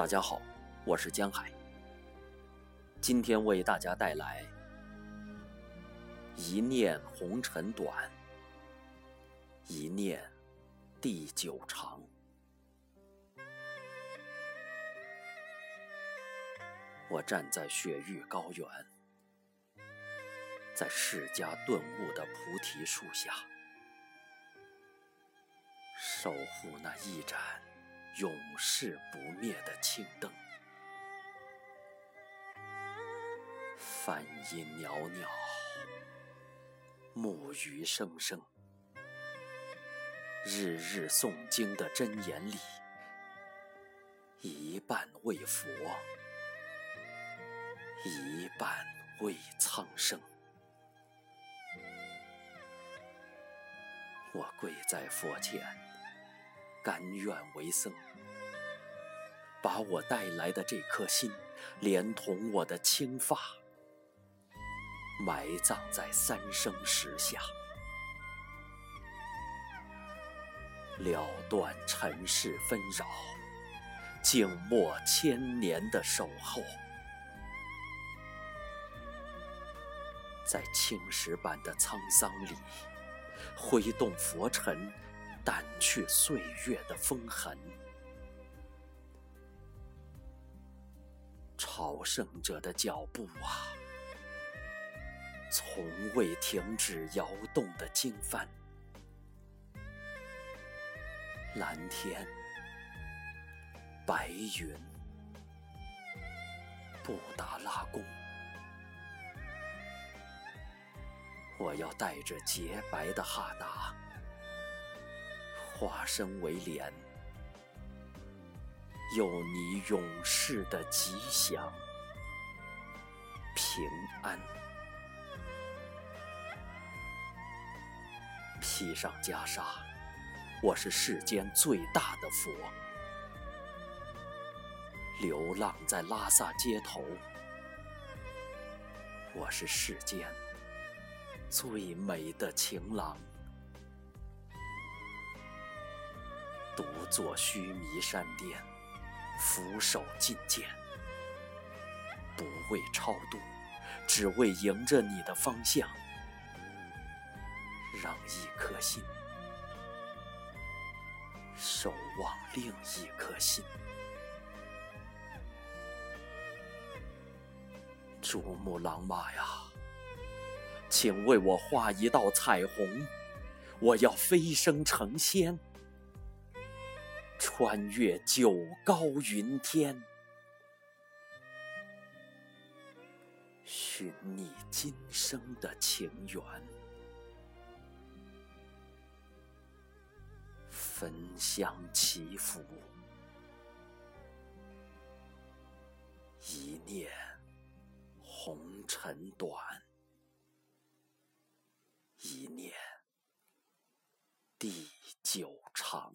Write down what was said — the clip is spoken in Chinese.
大家好，我是江海。今天为大家带来《一念红尘短，一念地久长》。我站在雪域高原，在释迦顿悟的菩提树下，守护那一盏。永世不灭的青灯，梵音袅袅，木鱼声声，日日诵经的真言里，一半为佛，一半为苍生。我跪在佛前。甘愿为僧，把我带来的这颗心，连同我的青发，埋葬在三生石下，了断尘世纷扰，静默千年的守候，在青石般的沧桑里，挥动佛尘。掸去岁月的风痕，朝圣者的脚步啊，从未停止摇动的经幡。蓝天，白云，布达拉宫，我要带着洁白的哈达。化身为莲，有你永世的吉祥平安。披上袈裟，我是世间最大的佛。流浪在拉萨街头，我是世间最美的情郎。独坐须弥山巅，俯首觐见，不为超度，只为迎着你的方向，让一颗心守望另一颗心。珠穆朗玛呀，请为我画一道彩虹，我要飞升成仙。穿越九高云天，寻你今生的情缘，焚香祈福，一念红尘短，一念地久长。